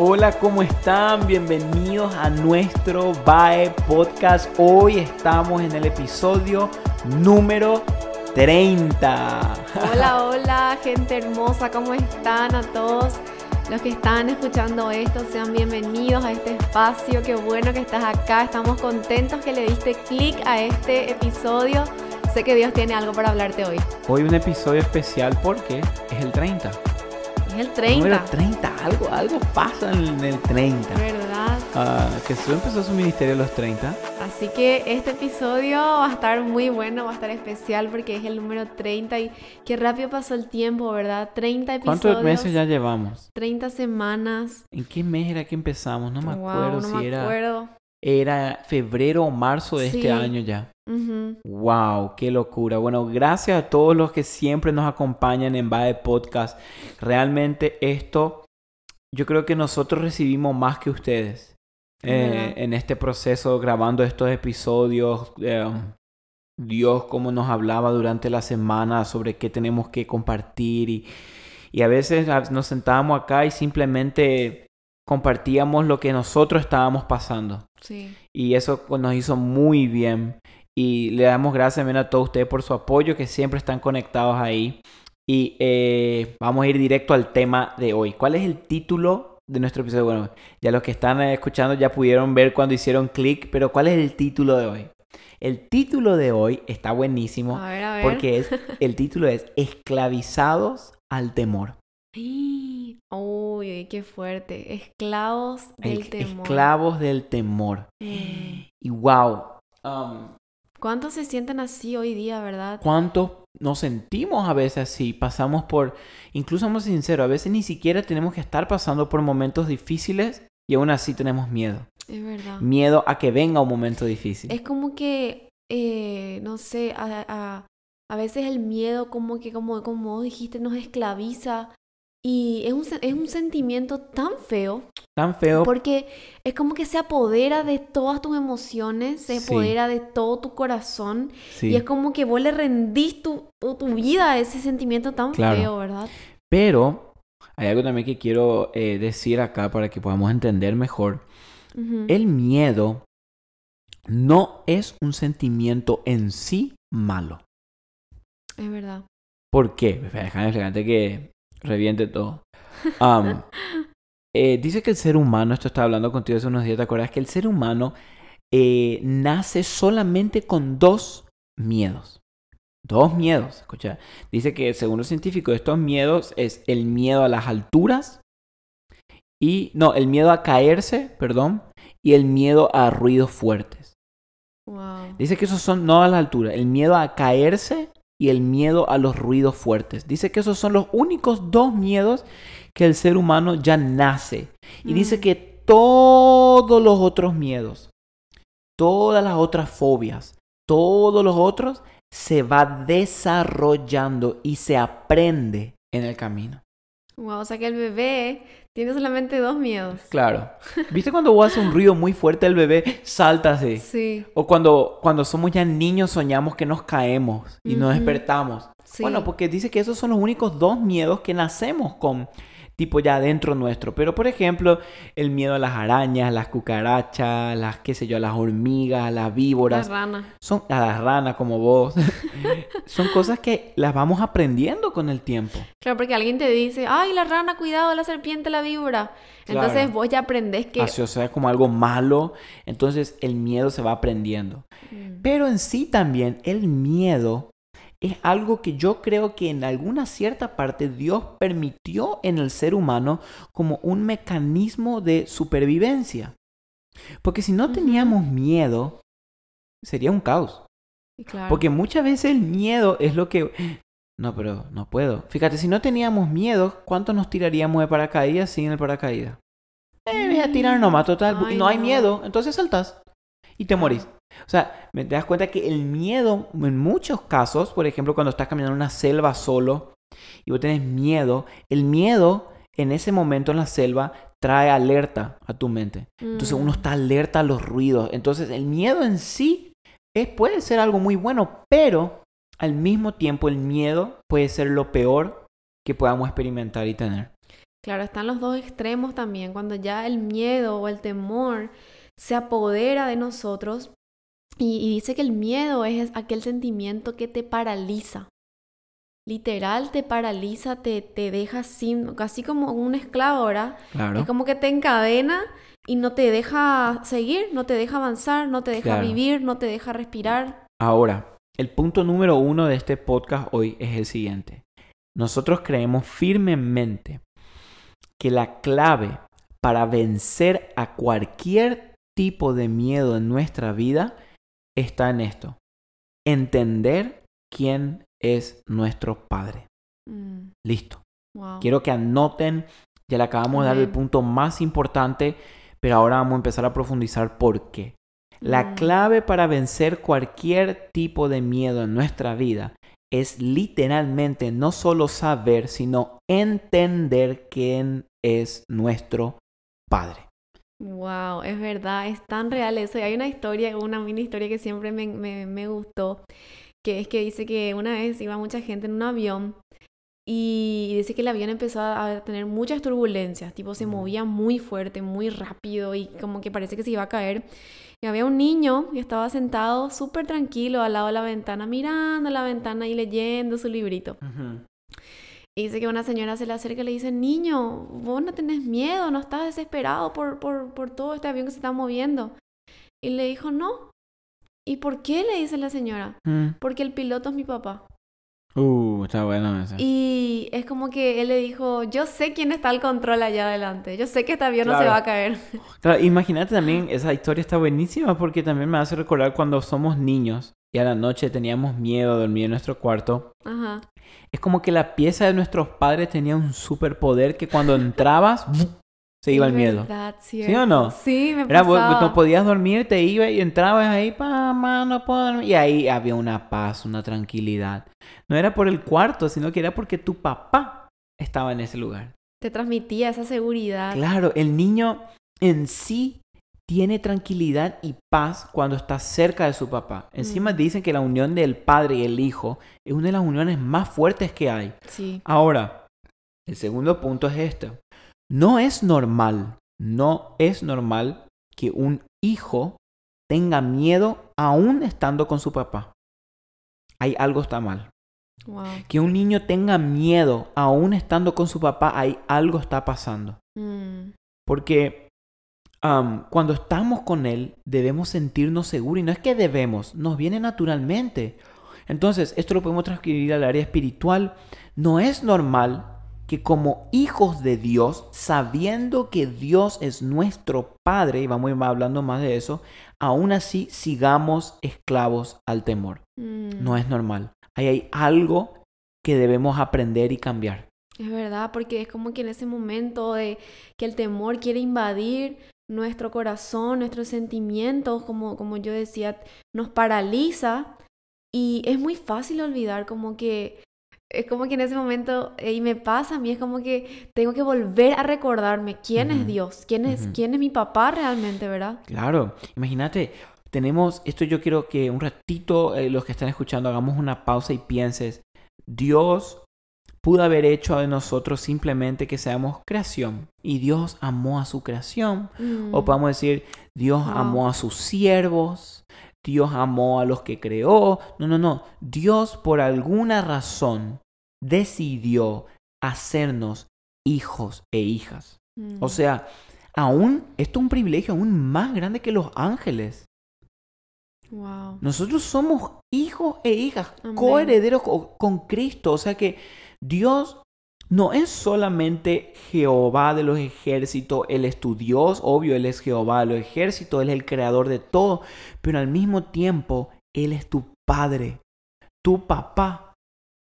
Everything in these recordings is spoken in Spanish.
Hola, ¿cómo están? Bienvenidos a nuestro BAE Podcast. Hoy estamos en el episodio número 30. Hola, hola, gente hermosa, ¿cómo están a todos? Los que están escuchando esto, sean bienvenidos a este espacio. Qué bueno que estás acá. Estamos contentos que le diste clic a este episodio. Sé que Dios tiene algo para hablarte hoy. Hoy un episodio especial porque es el 30. Es el 30. Número 30, algo, algo pasa en el 30. ¿Verdad? Ah, Jesús empezó su ministerio a los 30. Así que este episodio va a estar muy bueno, va a estar especial porque es el número 30 y qué rápido pasó el tiempo, ¿verdad? 30 episodios. ¿Cuántos meses ya llevamos? 30 semanas. ¿En qué mes era que empezamos? No me Wow, acuerdo no si me era, acuerdo. Era febrero o marzo de Sí. este año ya. Wow, qué locura. Bueno, gracias a todos los que siempre nos acompañan en Bae Podcast. Realmente esto, yo creo que nosotros recibimos más que ustedes eh, en este proceso grabando estos episodios. eh, Dios cómo nos hablaba durante la semana sobre qué tenemos que compartir y, y a veces nos sentábamos acá y simplemente compartíamos lo que nosotros estábamos pasando. Sí. Y eso nos hizo muy bien. Y le damos gracias también a todos ustedes por su apoyo, que siempre están conectados ahí. Y eh, vamos a ir directo al tema de hoy. ¿Cuál es el título de nuestro episodio? Bueno, ya los que están eh, escuchando ya pudieron ver cuando hicieron clic, pero ¿cuál es el título de hoy? El título de hoy está buenísimo A ver, a ver. porque es, el título es Esclavizados al temor. Uy, uy, qué fuerte. Esclavos del El- temor. Esclavos del temor. Y wow, um, ¿Cuántos se sienten así hoy día, verdad? ¿Cuántos nos sentimos a veces así? Pasamos por, incluso vamos a ser sinceros, a veces ni siquiera tenemos que estar pasando por momentos difíciles y aún así tenemos miedo. Es verdad. Miedo a que venga un momento difícil. Es como que, eh, no sé, a, a- a veces el miedo como que, como, como vos dijiste, nos esclaviza. Y es un, es un sentimiento tan feo Tan feo. porque es como que se apodera de todas tus emociones, se Sí. apodera de todo tu corazón. sí. Y es como que vos le rendís tu, tu, vida a ese sentimiento tan Claro. feo, ¿verdad? Pero hay algo también que quiero eh, decir acá para que podamos entender mejor. El miedo no es un sentimiento en sí malo. Es verdad. ¿Por qué? Déjame explicarte que reviente todo. Am, eh, dice que el ser humano, esto estaba hablando contigo hace unos días, ¿te acuerdas? Que el ser humano eh, nace solamente con dos miedos. Dos miedos, escucha. Dice que según los científicos, estos miedos es el miedo a las alturas y, no, el miedo a caerse, perdón, y el miedo a ruidos fuertes. Wow. Dice que esos son no a la altura, el miedo a caerse y el miedo a los ruidos fuertes. Dice que esos son los únicos dos miedos que el ser humano ya nace. Y dice Mm. que todos los otros miedos, todas las otras fobias, todos los otros se va desarrollando y se aprende en el camino. Wow, o sea que el bebé tiene solamente dos miedos. Claro. ¿Viste cuando vos haces un ruido muy fuerte el bebé salta así? Sí, O cuando, cuando somos ya niños soñamos que nos caemos y nos despertamos. sí. Bueno, porque dice que esos son los únicos dos miedos que nacemos con, tipo ya dentro nuestro. Pero por ejemplo, el miedo a las arañas, las cucarachas, las, qué sé yo, las hormigas, las La víboras, rana. son, a las ranas como vos. son cosas que las vamos aprendiendo con el tiempo. Claro, porque alguien te dice, ay, la rana, cuidado, la serpiente, la víbora. Entonces vos ya aprendés que... Así, o sea, como algo malo. Entonces el miedo se va aprendiendo. Mm, Pero en sí también el miedo es algo que yo creo que en alguna cierta parte Dios permitió en el ser humano como un mecanismo de supervivencia. Porque si no teníamos miedo, sería un caos. claro. Porque muchas veces el miedo es lo que... No, pero no puedo. Fíjate, si no teníamos miedo, ¿cuánto nos tiraríamos de paracaídas sin el paracaídas? Eh, voy a tirar nomás, total. Ay, no hay miedo, entonces saltas y te morís. O sea, me te das cuenta que el miedo, en muchos casos, por ejemplo, cuando estás caminando en una selva solo y vos tenés miedo, el miedo en ese momento en la selva trae alerta a tu mente. Entonces Mm, uno está alerta a los ruidos. Entonces el miedo en sí es, puede ser algo muy bueno, pero al mismo tiempo el miedo puede ser lo peor que podamos experimentar y tener. Claro, están los dos extremos también, cuando ya el miedo o el temor se apodera de nosotros y, y dice que el miedo es aquel sentimiento que te paraliza. Literal te paraliza, te, te deja sin, casi como un esclavo, ¿verdad? Claro. Es como que te encadena y no te deja seguir, no te deja avanzar, no te deja Claro. vivir, no te deja respirar. Ahora, el punto número uno de este podcast hoy es el siguiente. Nosotros creemos firmemente que la clave para vencer a cualquier tipo de miedo en nuestra vida está en esto. Entender quién es nuestro Padre. Mm, Listo. wow. Quiero que anoten, ya le acabamos de dar el punto más importante, pero ahora vamos a empezar a profundizar por qué. La Mm. clave para vencer cualquier tipo de miedo en nuestra vida es literalmente no solo saber, sino entender quién es nuestro Padre. Wow, es verdad, es tan real eso. Y hay una historia, una mini historia que siempre me, me- me gustó, que es que dice que una vez iba mucha gente en un avión y dice que el avión empezó a tener muchas turbulencias, tipo se movía muy fuerte, muy rápido y como que parece que se iba a caer. Y había un niño que estaba sentado súper tranquilo al lado de la ventana, mirando la ventana y leyendo su librito. Y dice que una señora se le acerca y le dice, niño, vos no tenés miedo, no estás desesperado por, por, por todo este avión que se está moviendo. Y le dijo, no. ¿Y por qué? le dice la señora. Mm. Porque el piloto es mi papá. Uh, está bueno ese. Y es como que él le dijo, yo sé quién está al control allá adelante. Yo sé que este avión no se va a caer. Claro, imagínate también, esa historia está buenísima porque también me hace recordar cuando somos niños y a la noche teníamos miedo de dormir en nuestro cuarto. Ajá. Es como que la pieza de nuestros padres tenía un superpoder que cuando entrabas se iba el miedo. verdad, ¿Sí o no? Sí, me Era, pasaba. no podías dormir, te ibas y entrabas ahí, pa, ma, no puedo dormir. Y ahí había una paz, una tranquilidad. No era por el cuarto, sino que era porque tu papá estaba en ese lugar. Te transmitía esa seguridad. Claro, el niño en sí tiene tranquilidad y paz cuando está cerca de su papá. Encima Mm. dicen que la unión del padre y el hijo es una de las uniones más fuertes que hay. Sí. Ahora, el segundo punto es esto. No es normal, no es normal que un hijo tenga miedo aún estando con su papá. Hay algo está mal. Wow. Que un niño tenga miedo aún estando con su papá, hay algo está pasando. Mm, Porque cuando estamos con Él, debemos sentirnos seguros. Y no es que debemos, nos viene naturalmente. Entonces, esto lo podemos transcribir al área espiritual. No es normal que como hijos de Dios, sabiendo que Dios es nuestro Padre, y vamos a ir hablando más de eso, aún así sigamos esclavos al temor. mm. No es normal. Ahí hay algo que debemos aprender y cambiar. Es verdad, porque es como que en ese momento de que el temor quiere invadir nuestro corazón, nuestros sentimientos, como, como yo decía, nos paraliza y es muy fácil olvidar, como que es como que en ese momento, eh, y me pasa a mí, es como que tengo que volver a recordarme quién es Dios, quién es, quién es mi papá realmente, ¿verdad? Claro, imagínate, tenemos, esto yo quiero que un ratito eh, los que están escuchando hagamos una pausa y pienses, Dios pudo haber hecho de nosotros simplemente que seamos creación y Dios amó a su creación. Mm, O podemos decir, Dios Wow. amó a sus siervos, Dios amó a los que creó. No, no, no, Dios por alguna razón decidió hacernos hijos e hijas. mm, O sea, aún, esto es un privilegio aún más grande que los ángeles. wow. Nosotros somos hijos e hijas, Amén. coherederos co- con Cristo. O sea que Dios no es solamente Jehová de los ejércitos, Él es tu Dios, obvio, Él es Jehová de los ejércitos, Él es el creador de todo, pero al mismo tiempo, Él es tu Padre, tu papá.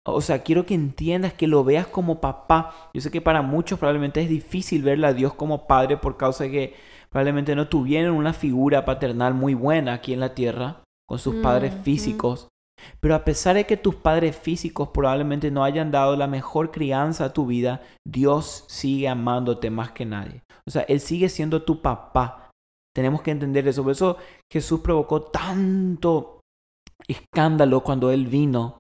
O sea, quiero que entiendas, que lo veas como papá. Yo sé que para muchos probablemente es difícil verle a Dios como padre por causa de que probablemente no tuvieron una figura paternal muy buena aquí en la tierra con sus padres Mm, mm. físicos. Pero a pesar de que tus padres físicos probablemente no hayan dado la mejor crianza a tu vida, Dios sigue amándote más que nadie. O sea, Él sigue siendo tu papá. Tenemos que entender eso. Por eso Jesús provocó tanto escándalo cuando Él vino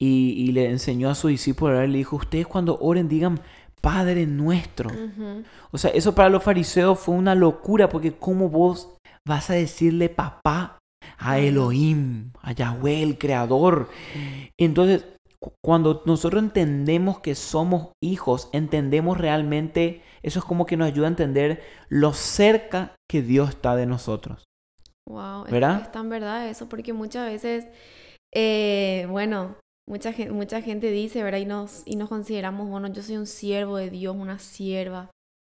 y, y le enseñó a sus discípulos a. Le dijo, ustedes cuando oren digan, Padre nuestro. O sea, eso para los fariseos fue una locura porque ¿cómo vos vas a decirle papá a. Elohim, a Yahweh, el creador? Entonces, cu- cuando nosotros entendemos que somos hijos, entendemos realmente, eso es como que nos ayuda a entender lo cerca que Dios está de nosotros. Wow, es, ¿Verdad? es tan verdad eso, porque muchas veces, eh, bueno, mucha gente, mucha gente dice, ¿verdad? Y nos, y nos consideramos, bueno, yo soy un siervo de Dios, una sierva,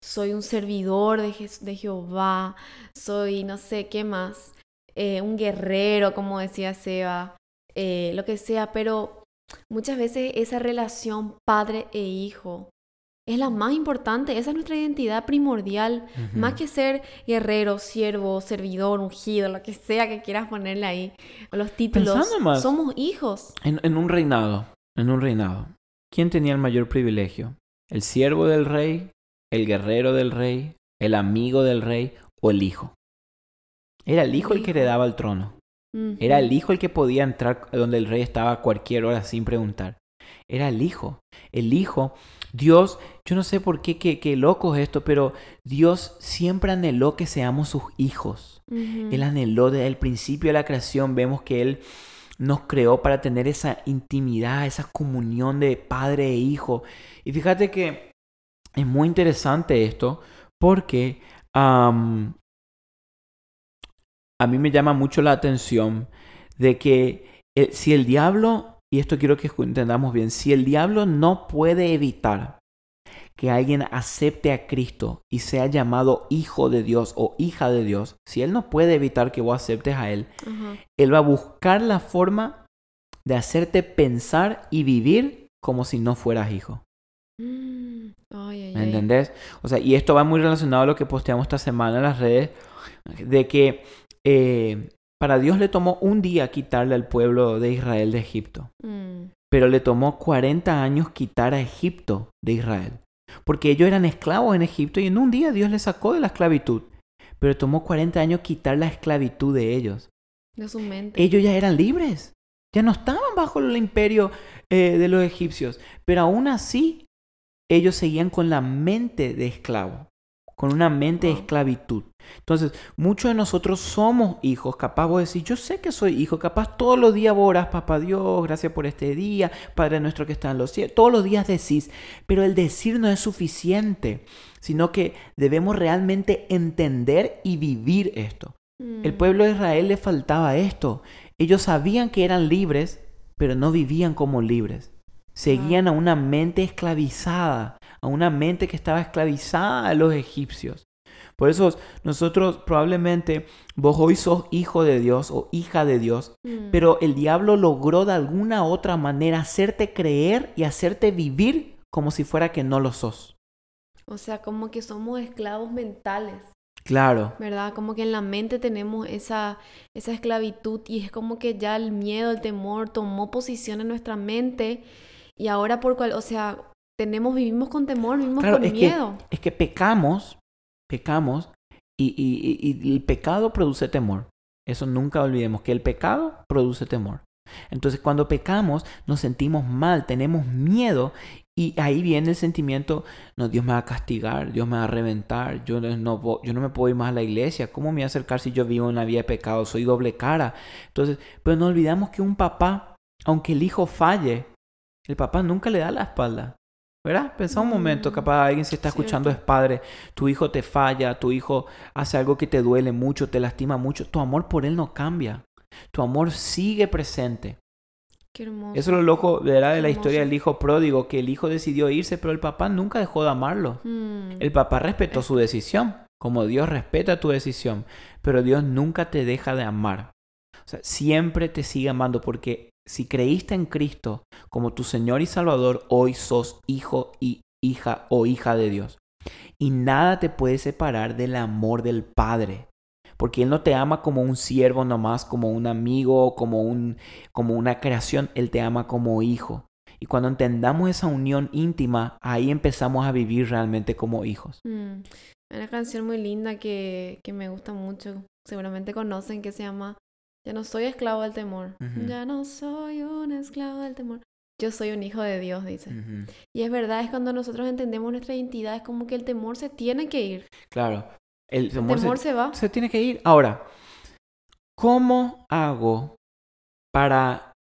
soy un servidor de, de Jehová, soy no sé qué más, eh, un guerrero, como decía Seba, eh, lo que sea, pero muchas veces esa relación padre e hijo es la más importante, esa es nuestra identidad primordial. Más que ser guerrero, siervo, servidor, ungido, lo que sea que quieras ponerle ahí, o los títulos, más. somos hijos. En, en un reinado, en un reinado, ¿quién tenía el mayor privilegio? ¿El siervo del rey, el guerrero del rey, el amigo del rey o el hijo? Era el hijo el que heredaba el trono. Era el hijo el que podía entrar donde el rey estaba a cualquier hora sin preguntar. Era el hijo. El hijo, Dios, yo no sé por qué, qué, qué loco es esto, pero Dios siempre anheló que seamos sus hijos. Él anheló desde el principio de la creación, vemos que Él nos creó para tener esa intimidad, esa comunión de padre e hijo. Y fíjate que es muy interesante esto porque a mí me llama mucho la atención de que el- si el diablo, y esto quiero que entendamos bien, si el diablo no puede evitar que alguien acepte a Cristo y sea llamado hijo de Dios o hija de Dios, si Él no puede evitar que vos aceptes a Él. Él va a buscar la forma de hacerte pensar y vivir como si no fueras hijo. Mm, Ay, ay, ¿Me ay. entendés? O sea, y esto va muy relacionado a lo que posteamos esta semana en las redes, de que eh, para Dios le tomó un día quitarle al pueblo de Israel de Egipto, Mm, pero le tomó 40 años quitar a Egipto de Israel, porque ellos eran esclavos en Egipto y en un día Dios les sacó de la esclavitud, pero tomó 40 años quitar la esclavitud de ellos. de su mente. Ellos ya eran libres, ya no estaban bajo el imperio eh, de los egipcios, pero aún así ellos seguían con la mente de esclavo, con una mente de esclavitud. Entonces, muchos de nosotros somos hijos, capaz vos decís, yo sé que soy hijo, capaz todos los días vos orás, papá Dios, gracias por este día, Padre nuestro que está en los cielos, todos los días decís, pero el decir no es suficiente, sino que debemos realmente entender y vivir esto. El Mm, pueblo de Israel le faltaba esto. Ellos sabían que eran libres, pero no vivían como libres. Seguían a una mente esclavizada, a una mente que estaba esclavizada a los egipcios. Por eso nosotros probablemente vos hoy sos hijo de Dios o hija de Dios, mm, pero el diablo logró de alguna otra manera hacerte creer y hacerte vivir como si fuera que no lo sos. O sea, como que somos esclavos mentales. Claro, ¿verdad? Como que en la mente tenemos esa, esa esclavitud y es como que ya el miedo, el temor tomó posición en nuestra mente y ahora por cual, o sea, tenemos, vivimos con temor, vivimos Claro, con es que- miedo. es que pecamos, pecamos y, y- y- y el pecado produce temor. Eso nunca olvidemos, que el pecado produce temor. Entonces cuando pecamos nos sentimos mal, tenemos miedo y ahí viene el sentimiento, no, Dios me va a castigar, Dios me va a reventar, yo no, yo no me puedo ir más a la iglesia, ¿cómo me voy a acercar si yo vivo una vida de pecado? Soy doble cara. Entonces, pero no olvidamos que un papá, aunque el hijo falle, el papá nunca le da la espalda. ¿Verdad? Pensá un momento, Mm, capaz alguien se está escuchando es padre, tu hijo te falla, tu hijo hace algo que te duele mucho, te lastima mucho, tu amor por él no cambia, tu amor sigue presente. Qué hermoso. Eso es lo loco, ¿verdad? De la historia del hijo pródigo, que el hijo decidió irse, pero el papá nunca dejó de amarlo. Mm, El papá respetó su decisión, como Dios respeta tu decisión, pero Dios nunca te deja de amar. O sea, siempre te sigue amando porque si creíste en Cristo como tu Señor y Salvador, hoy sos hijo y hija o hija de Dios. Y nada te puede separar del amor del Padre. Porque Él no te ama como un siervo nomás, como un amigo, como, un, como una creación. Él te ama como hijo. Y cuando entendamos esa unión íntima, ahí empezamos a vivir realmente como hijos. mm. Una canción muy linda que, que me gusta mucho, seguramente conocen, que se llama Ya no soy esclavo del temor. Ya no soy un esclavo del temor. yo soy un hijo de Dios, dice. Y es verdad, es cuando nosotros entendemos nuestra identidad, es como que el temor se tiene que ir. Claro. El El temor, se, se va. se tiene que ir. Ahora, ¿cómo hago para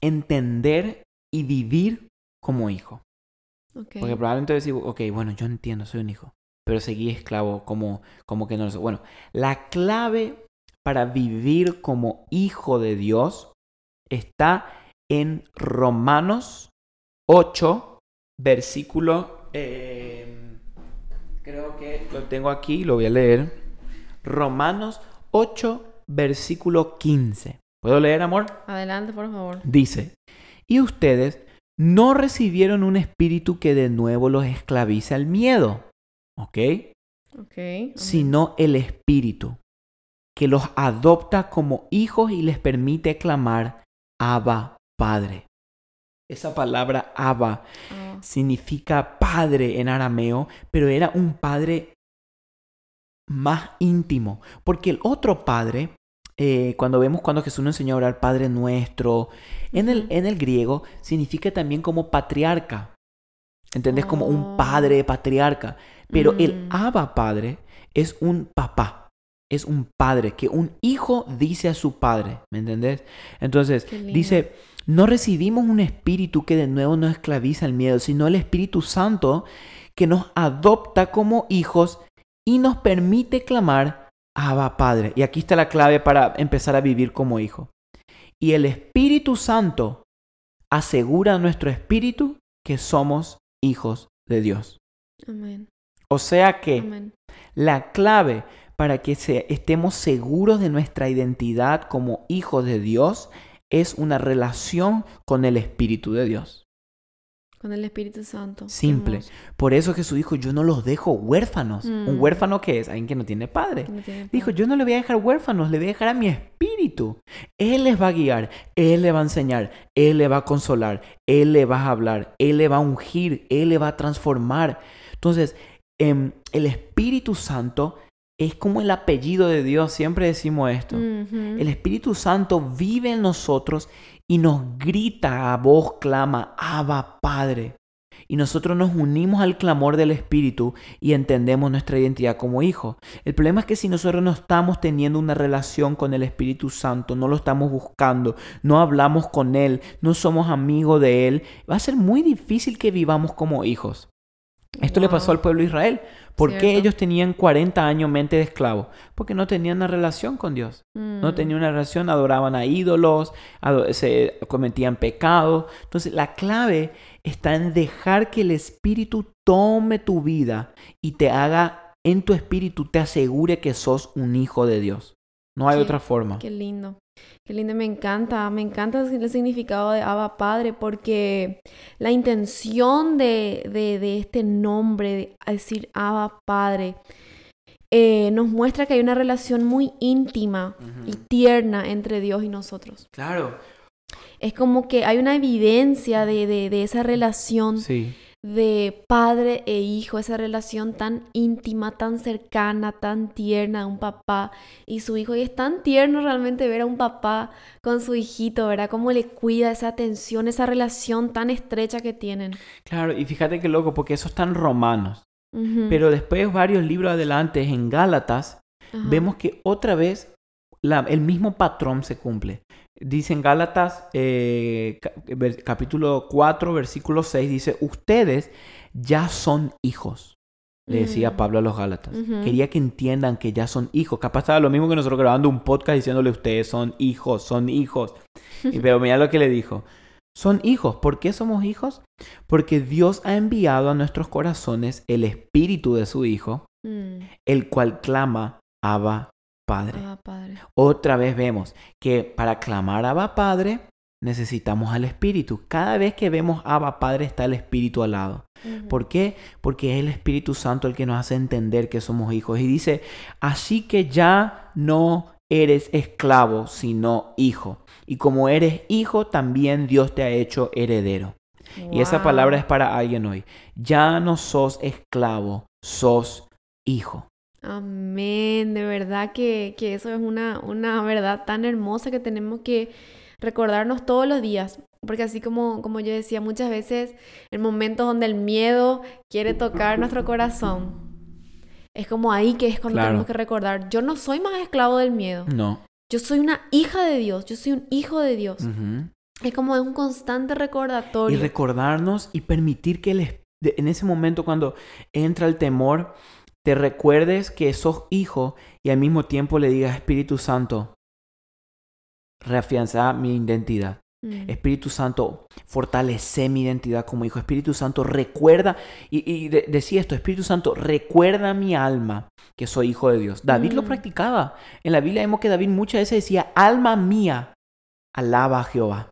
entender y vivir como hijo? Porque probablemente decís, ok, bueno, yo entiendo, soy un hijo, pero seguí esclavo como, como que no lo soy. Bueno, la clave para vivir como hijo de Dios está en Romanos 8, versículo, eh, creo que lo tengo aquí, lo voy a leer. Romanos 8, versículo 15. ¿Puedo leer, amor? Adelante, por favor. Dice, y ustedes no recibieron un espíritu que de nuevo los esclaviza al miedo, ¿ok? Ok. Sino el espíritu que los adopta como hijos y les permite clamar, Abba, Padre. Esa palabra Abba Ah, significa padre en arameo, pero era un padre más íntimo, porque el otro padre, eh, cuando vemos cuando Jesús nos enseñó a orar Padre nuestro, en el, en el griego significa también como patriarca, ¿entendés? Como un Oh. padre patriarca, pero el Mm. Abba Padre es un papá. Es un padre, que un hijo dice a su padre, ¿me entendés? Entonces, dice, no recibimos un espíritu que de nuevo nos esclaviza el miedo, sino el Espíritu Santo que nos adopta como hijos y nos permite clamar, Abba Padre. Y aquí está la clave para empezar a vivir como hijo. Y el Espíritu Santo asegura a nuestro espíritu que somos hijos de Dios. Amén. O sea que Amén. la clave para que se- estemos seguros de nuestra identidad como hijos de Dios es una relación con el Espíritu de Dios. Con el Espíritu Santo. Qué Simple. Por eso Jesús dijo, yo no los dejo huérfanos. Un Mm. huérfano que es alguien que no tiene padre. Que no tiene Dijo, yo no le voy a dejar huérfanos, le voy a dejar a mi espíritu. Él les va a guiar, Él le va a enseñar, Él le va a consolar, Él le va a hablar, Él le va a ungir, Él le va a transformar. Entonces, em, el Espíritu Santo es como el apellido de Dios, siempre decimos esto. El Espíritu Santo vive en nosotros y nos grita a voz, clama, Abba Padre. Y nosotros nos unimos al clamor del Espíritu y entendemos nuestra identidad como hijos. El problema es que si nosotros no estamos teniendo una relación con el Espíritu Santo, no lo estamos buscando, no hablamos con Él, no somos amigos de Él, va a ser muy difícil que vivamos como hijos. Esto le pasó al pueblo de Israel. ¿Por qué ellos tenían 40 años mente de esclavo? Porque no tenían una relación con Dios. No Mm. tenían una relación, adoraban a ídolos, se cometían pecados. Entonces la clave está en dejar que el Espíritu tome tu vida y te haga en tu espíritu, te asegure que sos un hijo de Dios. No hay Qué- otra forma. Qué lindo. Qué lindo, me encanta, me encanta el significado de Abba Padre porque la intención de, de- de este nombre, de decir Abba Padre, eh, nos muestra que hay una relación muy íntima y tierna entre Dios y nosotros. Claro. Es como que hay una evidencia de, de- de esa relación Sí. De padre e hijo, esa relación tan íntima, tan cercana, tan tierna un papá y su hijo. Y es tan tierno realmente ver a un papá con su hijito, ¿verdad? Cómo le cuida esa atención, esa relación tan estrecha que tienen. Claro, y fíjate qué loco, porque eso está en Romanos. Pero después, varios libros adelante, en Gálatas, vemos que otra vez la- el mismo patrón se cumple. Dice en Gálatas eh, capítulo 4, versículo 6, dice, ustedes ya son hijos. Le decía Mm. Pablo a los Gálatas. Quería que entiendan que ya son hijos. Capaz estaba lo mismo que nosotros grabando un podcast diciéndole ustedes son hijos, son hijos. Pero mira lo que le dijo. Son hijos. ¿Por qué somos hijos? Porque Dios ha enviado a nuestros corazones el espíritu de su Hijo, Mm. el cual clama Abba Padre. Abba Padre. Otra vez vemos que para clamar Abba Padre necesitamos al Espíritu. Cada vez que vemos Abba Padre está el Espíritu al lado. ¿Por qué? Porque es el Espíritu Santo el que nos hace entender que somos hijos. Y dice, así que ya no eres esclavo, sino hijo. Y como eres hijo, también Dios te ha hecho heredero. Y esa palabra es para alguien hoy. Ya no sos esclavo, sos hijo. Amén, de verdad que, que eso es una, una verdad tan hermosa que tenemos que recordarnos todos los días. Porque así como, como yo decía, muchas veces en momentos donde el miedo quiere tocar nuestro corazón, es como ahí que es cuando Claro. tenemos que recordar, yo no soy más esclavo del miedo. No. Yo soy una hija de Dios, yo soy un hijo de Dios. Ujú. Es como un constante Y recordatorio. recordarnos y permitir que el en ese momento cuando entra el temor, te recuerdes que sos hijo y al mismo tiempo le digas, Espíritu Santo, reafianza mi identidad. Mm. Espíritu Santo, fortalece mi identidad como hijo. Espíritu Santo, recuerda, y, y de- decía esto, Espíritu Santo, recuerda mi alma que soy hijo de Dios. David lo Mm. practicaba. En la Biblia vemos que David muchas veces decía, alma mía, alaba a Jehová.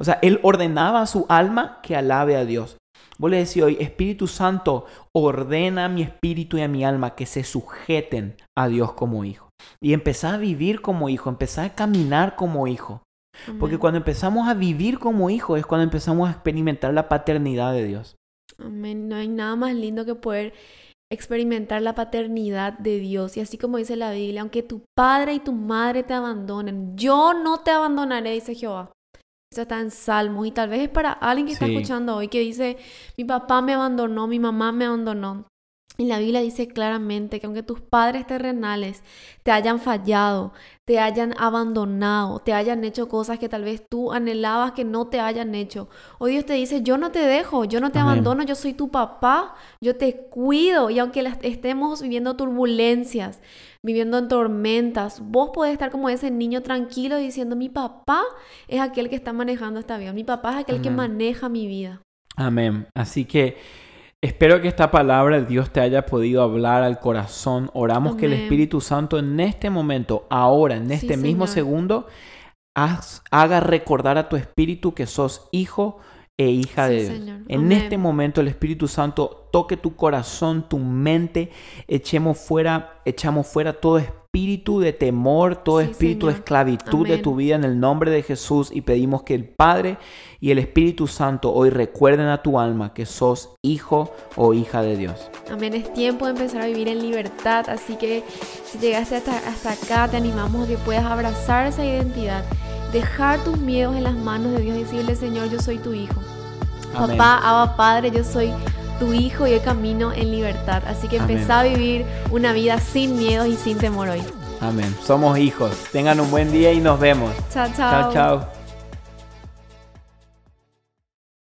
O sea, él ordenaba a su alma que alabe a Dios. Vos le decís hoy, Espíritu Santo, ordena a mi espíritu y a mi alma que se sujeten a Dios como hijo. Y empezá a vivir como hijo, empezá a caminar como hijo. Porque cuando empezamos a vivir como hijo es cuando empezamos a experimentar la paternidad de Dios. Amén. No hay nada más lindo que poder experimentar la paternidad de Dios. Y así como dice la Biblia, aunque tu padre y tu madre te abandonen, yo no te abandonaré, dice Jehová. Eso está en Salmos. Y tal vez es para alguien que está Sí. escuchando hoy que dice, mi papá me abandonó, mi mamá me abandonó. Y la Biblia dice claramente que aunque tus padres terrenales te hayan fallado, te hayan abandonado, te hayan hecho cosas que tal vez tú anhelabas que no te hayan hecho, hoy Dios te dice, yo no te dejo, yo no te Amén. abandono, yo soy tu papá, yo te cuido. Y aunque estemos viviendo turbulencias, viviendo en tormentas, vos podés estar como ese niño tranquilo diciendo, mi papá es aquel que está manejando esta vida, mi papá es aquel que maneja mi vida. Amén. Así que espero que esta palabra de Dios te haya podido hablar al corazón. Oramos que el. Espíritu Santo en este momento, ahora, en Sí, este mismo Señor. segundo, haz- haga recordar a tu espíritu que sos hijo e hija Sí, de Dios. Señor. En Amén. este momento el Espíritu Santo toque tu corazón, tu mente, echemos fuera, echamos fuera todo espíritu de temor, todo Sí, espíritu de esclavitud de tu vida en el nombre de Jesús y pedimos que el Padre y el Espíritu Santo hoy recuerden a tu alma que sos hijo o hija de Dios. Amén, es tiempo de empezar a vivir en libertad, así que si llegaste hasta, hasta acá, te animamos a que puedas abrazar esa identidad, dejar tus miedos en las manos de Dios y decirle, Señor, yo soy tu hijo. Amén. Papá, Abba Padre, yo soy tu hijo y hoy camino en libertad. Así que Amén. empezá a vivir una vida sin miedos y sin temor hoy. Amén. Somos hijos. Tengan un buen día y nos vemos. Chao, chao. Chao, chao.